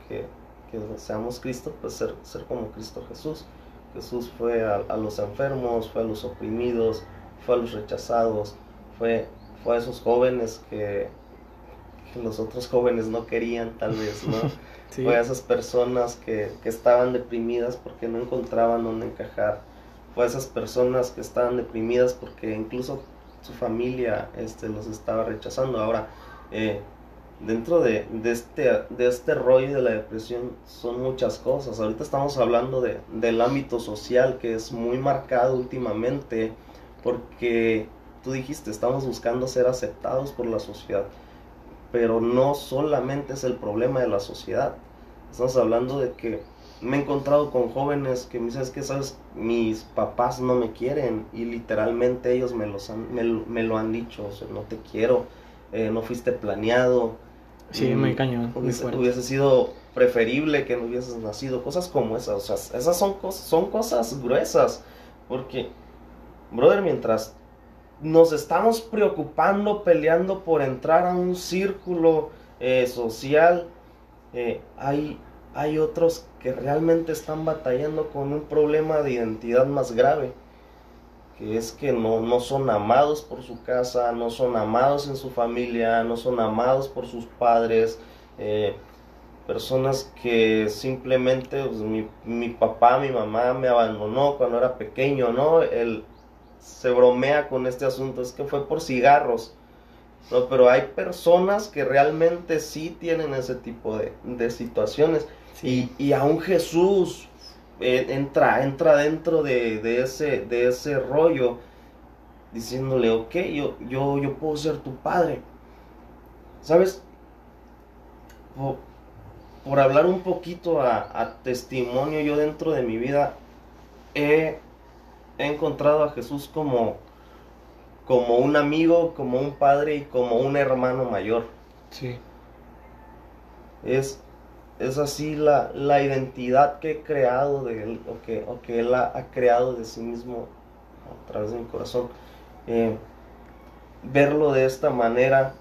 que, seamos Cristo, pues ser, ser como Cristo Jesús. Jesús fue a, a los enfermos, fue a los oprimidos, fue a los rechazados, fue, fue a esos jóvenes que, los otros jóvenes no querían tal vez, ¿no? [LAUGHS] Fue a esas personas que, que, estaban deprimidas porque no encontraban dónde encajar. Fue a esas personas que estaban deprimidas porque incluso su familia este, los estaba rechazando. Ahora, eh, dentro de, de, este, de este rollo de la depresión son muchas cosas. Ahorita estamos hablando de, del ámbito social que es muy marcado últimamente porque tú dijiste, estamos buscando ser aceptados por la sociedad, pero no solamente es el problema de la sociedad. Estamos hablando de que me he encontrado con jóvenes que me dicen, es que sabes, mis papás no me quieren y literalmente ellos me, los me, lo han dicho, o sea, no te quiero, eh, no fuiste planeado. Sí, muy cañón. Hubiese, sido preferible que no hubieses nacido, cosas como esas, o sea, esas son, cosas, son cosas gruesas, porque, brother, mientras nos estamos preocupando, peleando por entrar a un círculo eh, social. Eh, hay, hay otros que realmente están batallando con un problema de identidad más grave, que es que no, no son amados por su casa, no son amados en su familia, no son amados por sus padres. Eh, personas que simplemente pues, mi, mi, papá, mi mamá me abandonó cuando era pequeño, ¿no? El, se bromea con este asunto, es que fue por cigarros. No, pero hay personas que realmente sí tienen ese tipo de, situaciones. Y, y aún Jesús eh, entra, entra dentro de, ese, de ese rollo, diciéndole, ok, yo, yo, yo puedo ser tu padre. ¿Sabes? Por, hablar un poquito a, a, testimonio, yo dentro de mi vida he he encontrado a Jesús como, como un amigo, como un padre y como un hermano mayor. Sí. Es, es así la, la identidad que he creado de él, o que, o que él ha, creado de sí mismo a través de mi corazón. Eh, verlo de esta manera,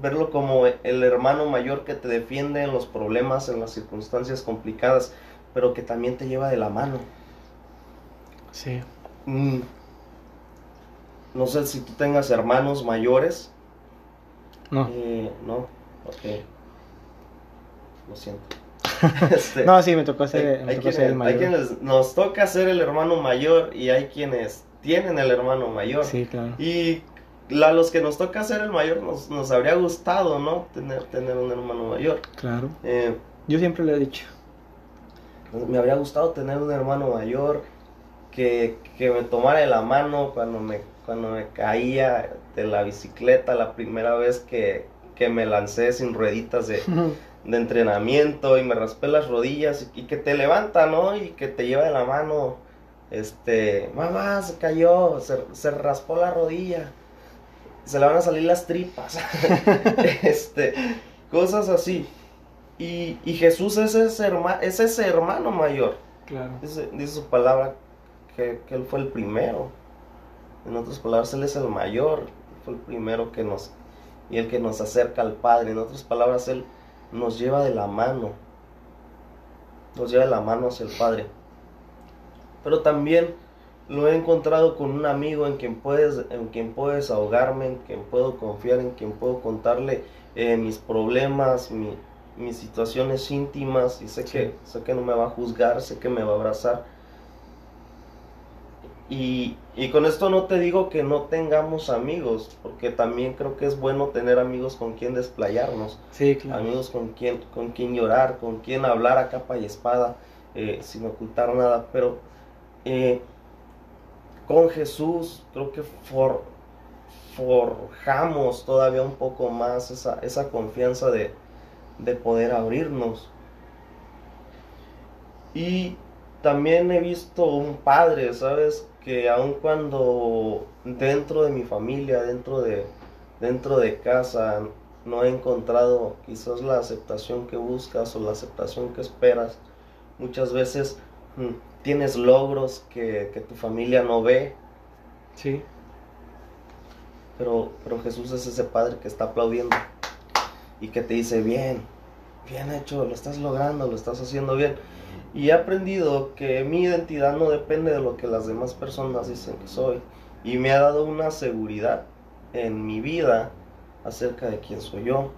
verlo como el hermano mayor que te defiende en los problemas, en las circunstancias complicadas, pero que también te lleva de la mano. Sí. Mm. no sé si tú tengas hermanos mayores. No. Eh, no, ok. Lo siento. [LAUGHS] Este, no, sí, me tocó ser, hay, quienes, el mayor. Hay quienes nos toca ser el hermano mayor y hay quienes tienen el hermano mayor. Sí, claro. Y a los que nos toca ser el mayor nos, nos habría gustado, ¿no? Tener, tener un hermano mayor. Claro. Eh, Yo siempre le he dicho. Me habría gustado tener un hermano mayor que, me tomara de la mano cuando me, cuando me caía de la bicicleta la primera vez que, me lancé sin rueditas de, [LAUGHS] entrenamiento y me raspé las rodillas y, que te levanta, ¿no? Y que te lleva de la mano, este, mamá, se cayó, se, raspó la rodilla, se le van a salir las tripas, [LAUGHS] este, cosas así. Y, Jesús es ese, es ese hermano mayor. Claro. dice su palabra que, Él fue el primero. En otras palabras, Él es el mayor, fue el primero que nos, y el que nos acerca al Padre. En otras palabras, Él nos lleva de la mano, nos lleva de la mano hacia el Padre. Pero también lo he encontrado con un amigo en quien puedes, en quien puedes ahogarme, en quien puedo confiar, en quien puedo contarle eh, mis problemas, mis situaciones íntimas y sé, que, sé que no me va a juzgar, sé que me va a abrazar. Y, y, con esto no te digo que no tengamos amigos, porque también creo que es bueno tener amigos con quien desplayarnos, sí, amigos con quien, con quien llorar, con quien hablar a capa y espada, eh, sin ocultar nada, pero eh, con Jesús creo que for, forjamos todavía un poco más esa, esa confianza de, de poder abrirnos. Y también he visto un padre, ¿sabes? Que aun cuando dentro de mi familia, dentro de, dentro de casa, no he encontrado quizás la aceptación que buscas o la aceptación que esperas, muchas veces mm, tienes logros que, que, tu familia no ve. Sí. Pero, pero Jesús es ese padre que está aplaudiendo y que te dice, bien, bien hecho, lo estás logrando, lo estás haciendo bien. Y he aprendido que mi identidad no depende de lo que las demás personas dicen que soy. Y me ha dado una seguridad en mi vida acerca de quién soy yo.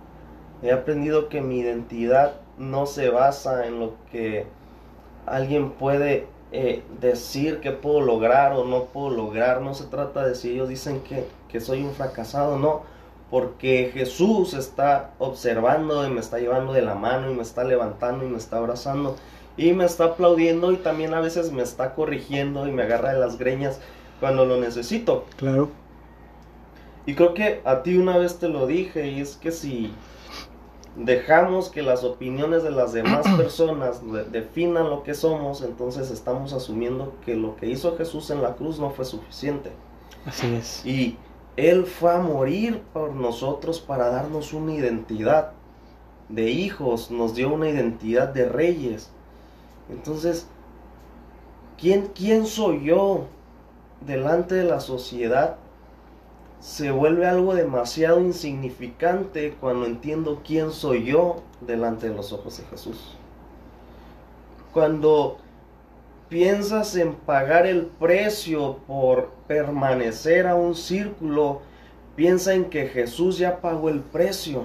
He aprendido que mi identidad no se basa en lo que alguien puede eh, decir que puedo lograr o no puedo lograr. No se trata de si ellos dicen que, que soy un fracasado, no. Porque Jesús está observando y me está llevando de la mano y me está levantando y me está abrazando y me está aplaudiendo y también a veces me está corrigiendo y me agarra de las greñas cuando lo necesito. Claro. Y creo que a ti una vez te lo dije y es que si dejamos que las opiniones de las demás [CLEARS THROAT] personas definan lo que somos, entonces estamos asumiendo que lo que hizo Jesús en la cruz no fue suficiente. Así es. Y Él fue a morir por nosotros para darnos una identidad de hijos, nos dio una identidad de reyes. Entonces, ¿quién, ¿quién soy yo delante de la sociedad? Se vuelve algo demasiado insignificante cuando entiendo quién soy yo delante de los ojos de Jesús. Cuando piensas en pagar el precio por permanecer a un círculo, piensa en que Jesús ya pagó el precio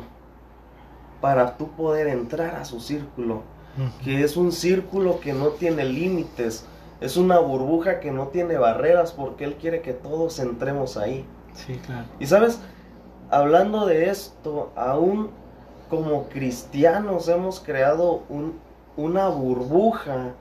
para tú poder entrar a su círculo que es un círculo que no tiene límites, es una burbuja que no tiene barreras porque Él quiere que todos entremos ahí. Sí, claro. Y sabes, hablando de esto, aún como cristianos hemos creado un, una burbuja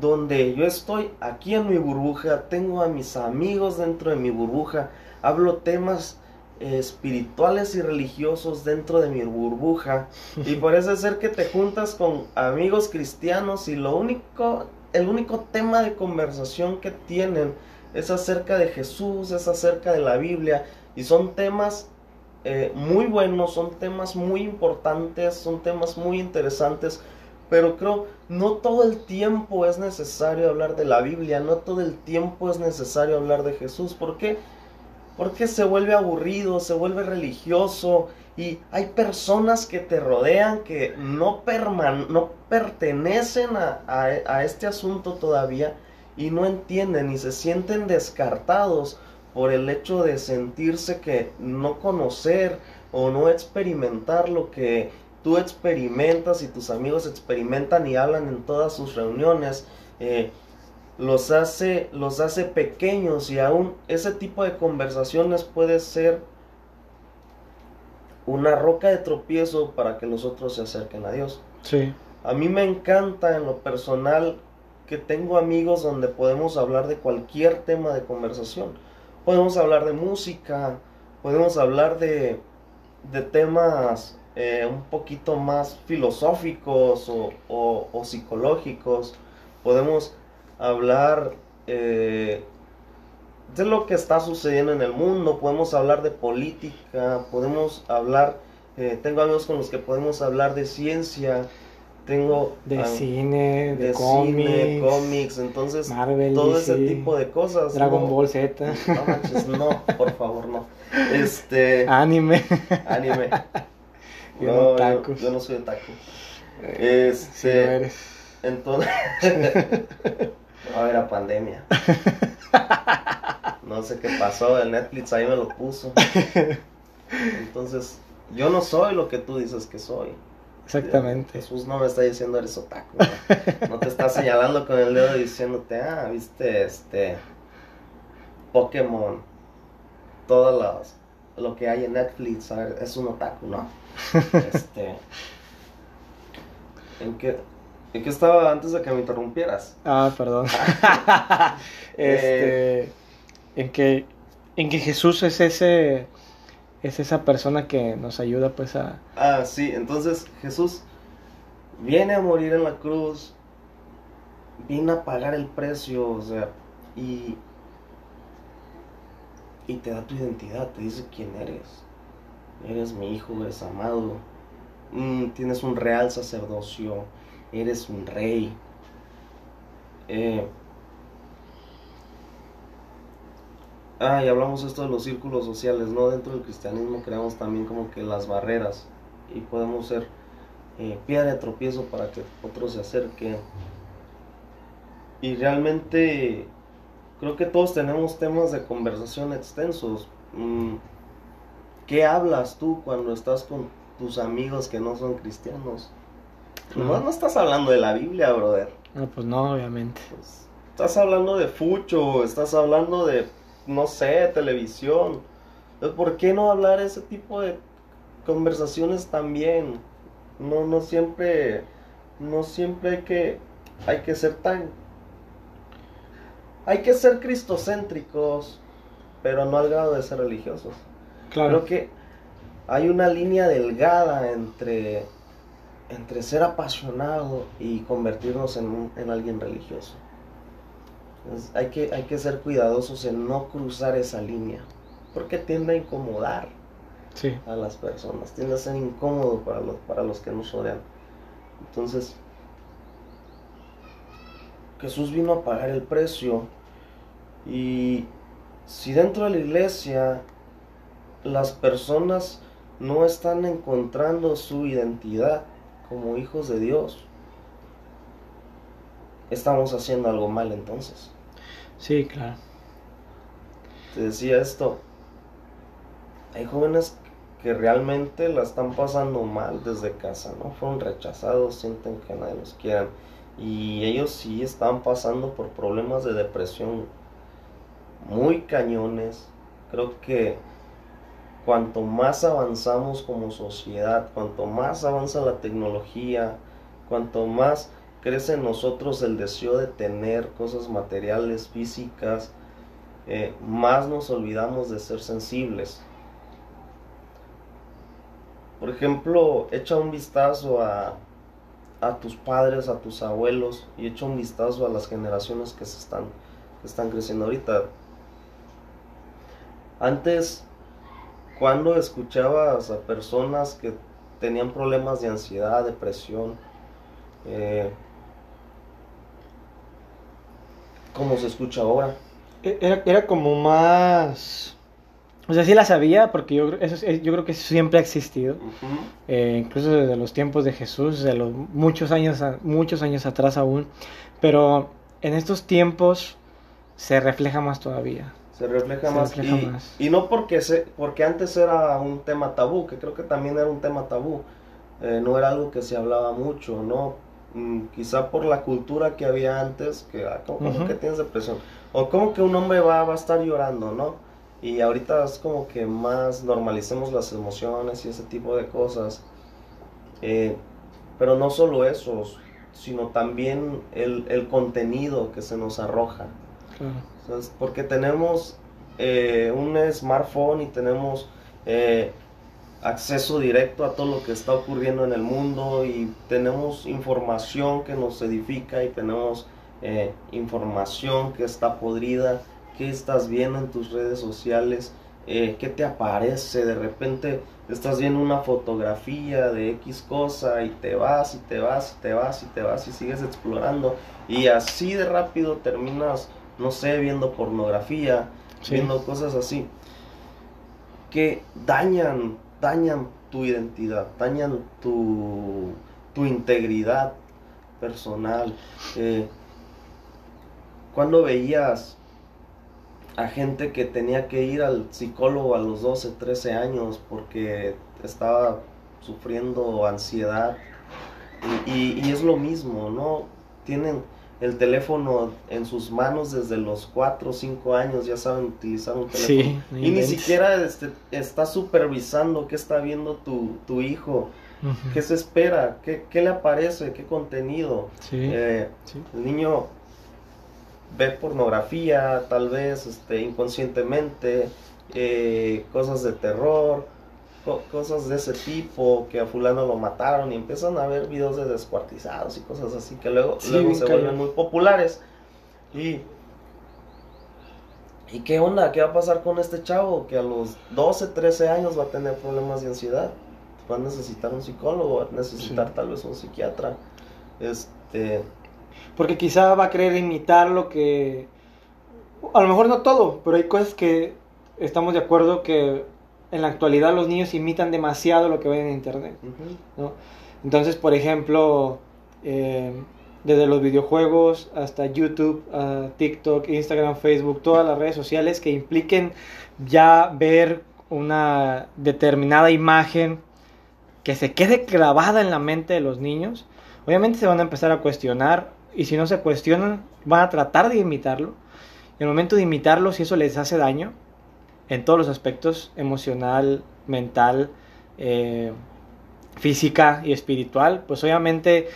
donde yo estoy aquí en mi burbuja, tengo a mis amigos dentro de mi burbuja, hablo temas espirituales y religiosos dentro de mi burbuja. Y parece ser que te juntas con amigos cristianos y lo único el único tema de conversación que tienen es acerca de Jesús es acerca de la Biblia. Y son temas eh, muy buenos son temas muy importantes son temas muy interesantes. Pero creo no todo el tiempo es necesario hablar de la Biblia no todo el tiempo es necesario hablar de Jesús. ¿por qué? Porque se vuelve aburrido, se vuelve religioso y hay personas que te rodean que no, no pertenecen a, a, este asunto todavía y no entienden y se sienten descartados por el hecho de sentirse que no conocer o no experimentar lo que tú experimentas y tus amigos experimentan y hablan en todas sus reuniones. Eh, los hace, los hace pequeños y aún ese tipo de conversaciones puede ser una roca de tropiezo para que los otros se acerquen a Dios. Sí. A mí me encanta en lo personal que tengo amigos donde podemos hablar de cualquier tema de conversación. Podemos hablar de música, podemos hablar de, de temas eh, un poquito más filosóficos o, o psicológicos. Podemos hablar eh, de lo que está sucediendo en el mundo, podemos hablar de política, podemos hablar, eh, tengo amigos con los que podemos hablar de ciencia, tengo de cine, de, cine, cómics, entonces todo ese tipo de cosas. Dragon Ball Z. No manches, no, por favor, no. Este [LAUGHS] anime. Anime. [LAUGHS] yo, no, yo, no soy otaku. Eh, este, entonces [LAUGHS] era pandemia. [LAUGHS] No sé qué pasó, el Netflix ahí me lo puso. Entonces, yo no soy lo que tú dices que soy. Exactamente. Jesús no me está diciendo eres otaku. No, No te está señalando con el dedo diciéndote, ah, viste, este, Pokémon, todas las, lo que hay en Netflix, a ver, es un otaku, ¿no? [LAUGHS] Este, ¿en qué, ¿en qué estaba antes de que me interrumpieras? Ah, perdón. [LAUGHS] [LAUGHS] este, en que, en que Jesús es ese, es esa persona que nos ayuda, pues a. Ah, sí, entonces Jesús viene a morir en la cruz, viene a pagar el precio, o sea, y, y te da tu identidad, te dice quién eres. Eres mi hijo, eres amado, mm, tienes un real sacerdocio, eres un rey. Eh, ah, y hablamos esto de los círculos sociales, ¿no? Dentro del cristianismo creamos también como que las barreras y podemos ser eh, piedra de tropiezo para que otros se acerquen. Y realmente creo que todos tenemos temas de conversación extensos. Mm, ¿Qué hablas tú cuando estás con tus amigos que no son cristianos? No, no estás hablando de la Biblia, brother. No, pues no, obviamente. Pues, estás hablando de fucho, estás hablando de, no sé, televisión. Entonces, ¿por qué no hablar ese tipo de conversaciones también? No, no siempre, no siempre hay que, hay que ser tan, hay que ser cristocéntricos, pero no al grado de ser religiosos. Claro. Creo que hay una línea delgada entre, entre ser apasionado y convertirnos en, un- en alguien religioso. Entonces, hay, que, hay que ser cuidadosos en no cruzar esa línea, porque tiende a incomodar Sí. a las personas, tiende a ser incómodo para los, para los que nos rodean. Entonces, Jesús vino a pagar el precio y si dentro de la iglesia las personas no están encontrando su identidad como hijos de Dios, estamos haciendo algo mal entonces. Sí, claro. Te decía esto, hay jóvenes que realmente la están pasando mal desde casa, ¿no? Fueron rechazados, sienten que nadie los quiere. Y ellos sí están pasando por problemas de depresión muy cañones. Creo que cuanto más avanzamos como sociedad, cuanto más avanza la tecnología, cuanto más crece en nosotros el deseo de tener cosas materiales, físicas, eh, más nos olvidamos de ser sensibles. Por ejemplo, echa un vistazo a, a tus padres, a tus abuelos y echa un vistazo a las generaciones que se están, que están creciendo ahorita. Antes, cuando escuchabas a personas que tenían problemas de ansiedad, depresión, eh, como se escucha ahora. E- Era, era como más... O sea, sí la sabía porque yo, creo- eso, es- yo creo que siempre ha existido. Eh, incluso desde los tiempos de Jesús, de los muchos años, muchos años atrás aún. Pero en estos tiempos se refleja más todavía. Se refleja Se más. refleja y, más. y no porque, se, porque antes era un tema tabú, que creo que también era un tema tabú. eh, no era algo que se hablaba mucho, ¿no? Mm, quizá por la cultura que había antes, que ah, ¿cómo, cómo Ujú. que tienes depresión? O como que un hombre va, va a estar llorando, ¿no? Y ahorita es como que más normalicemos las emociones y ese tipo de cosas. Eh, pero no solo eso, sino también el, el contenido que se nos arroja. Claro. Porque tenemos eh, un smartphone y tenemos eh, acceso directo a todo lo que está ocurriendo en el mundo y tenemos información que nos edifica y tenemos eh, información que está podrida, qué estás viendo en tus redes sociales, eh, qué te aparece, de repente estás viendo una fotografía de X cosa y te vas y te vas y te vas y te vas y sigues explorando. Y así de rápido terminas, no sé, viendo pornografía, Sí. viendo cosas así que dañan, dañan tu identidad, dañan tu, tu integridad personal. Eh, cuando veías a gente que tenía que ir al psicólogo a los 12, 13 años porque estaba sufriendo ansiedad. Y, y, es lo mismo, ¿no? Tienen el teléfono en sus manos desde los 4 o 5 años, ya saben utilizar un teléfono. y ni siquiera este, está supervisando qué está viendo tu, tu hijo, qué se espera, qué, qué, le aparece, qué contenido. Eh, el niño ve pornografía, tal vez este, inconscientemente, eh, cosas de terror, cosas de ese tipo, que a fulano lo mataron y empiezan a ver videos de descuartizados y cosas así que luego, luego se vuelven muy populares. Y, ¿Y qué onda? ¿Qué va a pasar con este chavo? Que a los 12, 13 años va a tener problemas de ansiedad. Va a necesitar un psicólogo, va a necesitar tal vez un psiquiatra. Este... Porque quizá va a querer imitar lo que... A lo mejor no todo, pero hay cosas que estamos de acuerdo que en la actualidad los niños imitan demasiado lo que ven en internet. Entonces, por ejemplo, eh, desde los videojuegos hasta YouTube, TikTok, Instagram, Facebook, todas las redes sociales que impliquen ya ver una determinada imagen que se quede clavada en la mente de los niños, obviamente se van a empezar a cuestionar y si no se cuestionan van a tratar de imitarlo. En el momento de imitarlo, si eso les hace daño, en todos los aspectos, emocional, mental, eh, física y espiritual, pues obviamente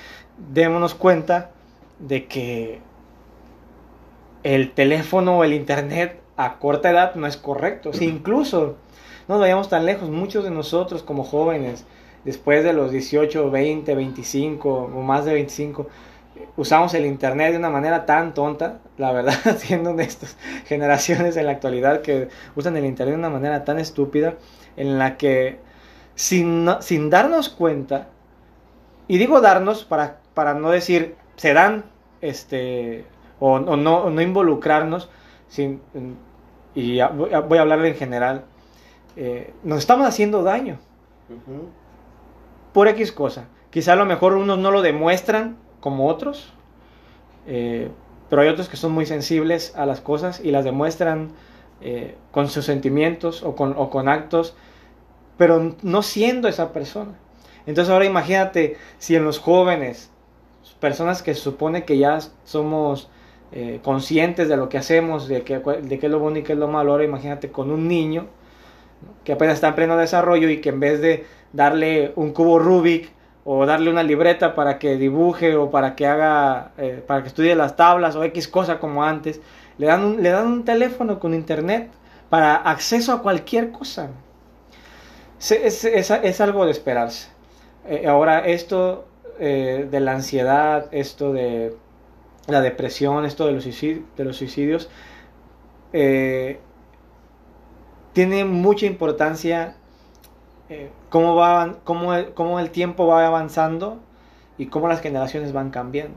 démonos cuenta de que el teléfono o el internet a corta edad no es correcto. Si incluso no nos vayamos tan lejos, muchos de nosotros como jóvenes, después de los 18, 20, 25 o más de 25, usamos el internet de una manera tan tonta, la verdad, [LAUGHS] siendo honestos, generaciones en la actualidad que usan el internet de una manera tan estúpida, en la que sin, sin darnos cuenta, y digo darnos para, para no decir se dan, este, o, no, no, involucrarnos, sin, y voy a hablar en general, eh, nos estamos haciendo daño. Por X cosa. Quizá a lo mejor unos no lo demuestran como otros, eh, pero hay otros que son muy sensibles a las cosas y las demuestran eh, con sus sentimientos o con, o con actos, pero no siendo esa persona. Entonces ahora imagínate si en los jóvenes, personas que se supone que ya somos eh, conscientes de lo que hacemos, de, que, de qué es lo bueno y qué es lo malo, ahora imagínate con un niño que apenas está en pleno desarrollo y que en vez de darle un cubo Rubik, o darle una libreta para que dibuje o para que haga, eh, para que estudie las tablas o X cosa como antes. Le dan un, le dan un teléfono con internet para acceso a cualquier cosa. Es, es, algo de esperarse. Eh, ahora, esto eh, de la ansiedad, esto de la depresión, esto de los, de los suicidios, tiene mucha importancia eh, cómo, va, cómo, el, cómo, el, tiempo va avanzando y cómo las generaciones van cambiando.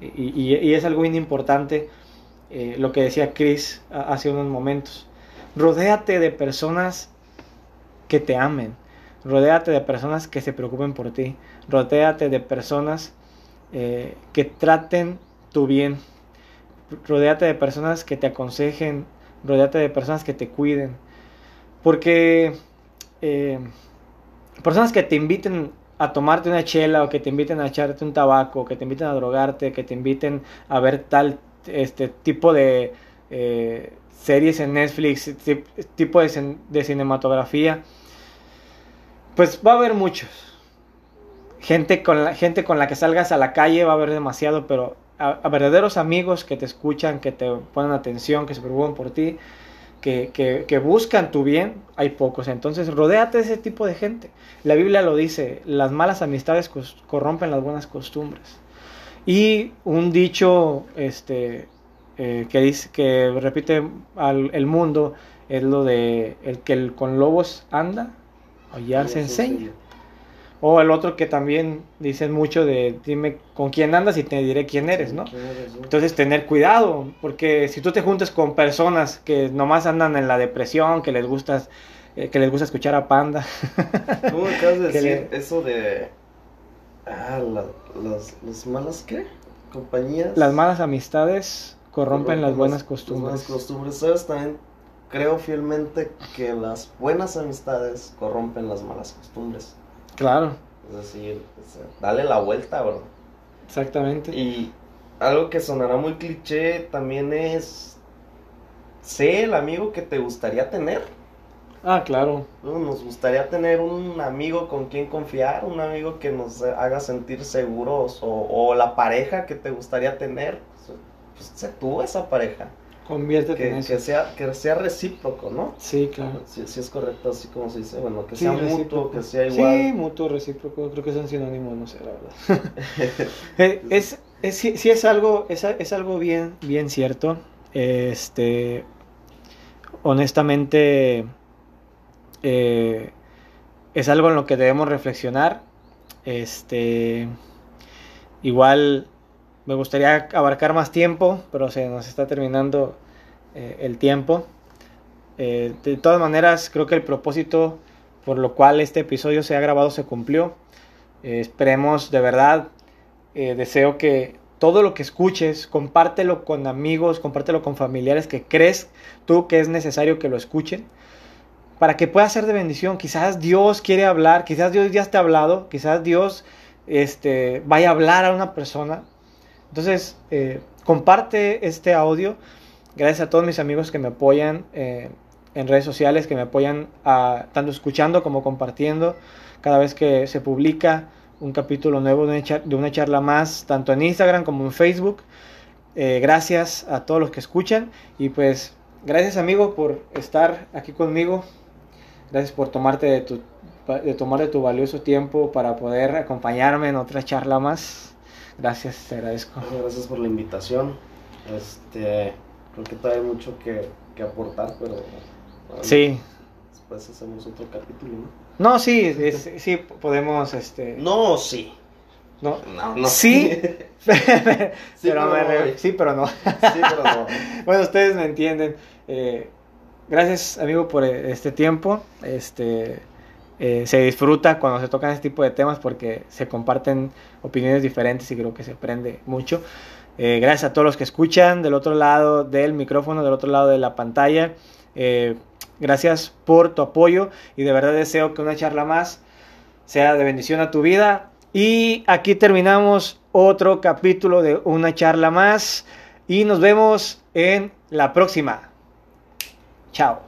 y, y, es algo muy importante eh, lo que decía Chris hace unos momentos. Rodéate de personas que te amen. Rodéate de personas que se preocupen por ti. Rodéate de personas eh, que traten tu bien. Rodéate de personas que te aconsejen. Rodéate de personas que te cuiden. Porque eh, personas que te inviten a tomarte una chela o que te inviten a echarte un tabaco, que te inviten a drogarte, que te inviten a ver tal este tipo de eh, series en Netflix, tipo de, de, cinematografía, pues va a haber muchos. Gente con, la, gente con la que salgas a la calle va a haber demasiado, pero a verdaderos amigos que te escuchan, que te ponen atención, que se preocupan por ti, que, buscan tu bien, hay pocos. Entonces, rodéate de ese tipo de gente. La Biblia lo dice, las malas amistades corrompen las buenas costumbres. Y un dicho este, eh, que, dice, que repite al, el mundo es lo de el que el, con lobos anda, hallar se enseña. O el otro que también dicen mucho de dime con quién andas y te diré quién eres, ¿no? Entonces tener cuidado, porque si tú te juntas con personas que nomás andan en la depresión, que les gusta, eh, que les gusta escuchar a Panda. [LAUGHS] ¿Cómo acabas de [LAUGHS] decir eso de... Ah, las, malas qué? Compañías. Las malas amistades corrompen las buenas costumbres. Las buenas costumbres. ¿Sabes? También creo fielmente que las buenas amistades corrompen las malas costumbres. Claro. Es decir, dale la vuelta, bro. Exactamente. Y algo que sonará muy cliché también es, sé el amigo que te gustaría tener. Ah, claro. Nos gustaría tener un amigo con quien confiar, un amigo que nos haga sentir seguros o, la pareja que te gustaría tener. Pues sé tú esa pareja. Conviértete que, en eso. Que sea, que sea recíproco, ¿no? Sí, claro. Sí, es correcto, así como se dice. Bueno, que sea mutuo, que sea igual. Sí, mutuo, recíproco. Creo que son sinónimos, no sé, la verdad. [LAUGHS] Eh, es, es, sí, sí, es algo, es, es algo bien, bien cierto. Este, honestamente, eh, es algo en lo que debemos reflexionar. Este, igual me gustaría abarcar más tiempo, pero se nos está terminando eh, el tiempo. Eh, de todas maneras, creo que el propósito por lo cual este episodio se ha grabado se cumplió. Eh, esperemos de verdad, deseo que todo lo que escuches, compártelo con amigos, compártelo con familiares que crees tú que es necesario que lo escuchen para que pueda ser de bendición. Quizás Dios quiere hablar, quizás Dios ya te ha hablado, quizás Dios este, vaya a hablar a una persona entonces, eh, comparte este audio. Gracias a todos mis amigos que me apoyan eh, en redes sociales, que me apoyan tanto escuchando como compartiendo cada vez que se publica un capítulo nuevo de una, charla, más, tanto en Instagram como en Facebook. Eh, gracias a todos los que escuchan y pues gracias amigo por estar aquí conmigo. Gracias por tomarte de tu, de tomar de tu valioso tiempo para poder acompañarme en otra charla más. Gracias, te agradezco. Gracias por la invitación. Este, creo que todavía hay mucho que, aportar, pero... sí. Después hacemos otro capítulo, ¿no? No, sí, sí, podemos, este... No, sí. No, no, Sí, [LAUGHS] [LAUGHS] pero, sí, pero no. sí, pero no. [LAUGHS] bueno, ustedes me entienden. Eh, gracias, amigo, por este tiempo. Este, eh, se disfruta cuando se tocan este tipo de temas porque se comparten opiniones diferentes y creo que se aprende mucho. Eh, gracias a todos los que escuchan del otro lado del micrófono, del otro lado de la pantalla. Eh, gracias por tu apoyo y de verdad deseo que una charla más sea de bendición a tu vida. Y aquí terminamos otro capítulo de una charla más y nos vemos en la próxima. Chao.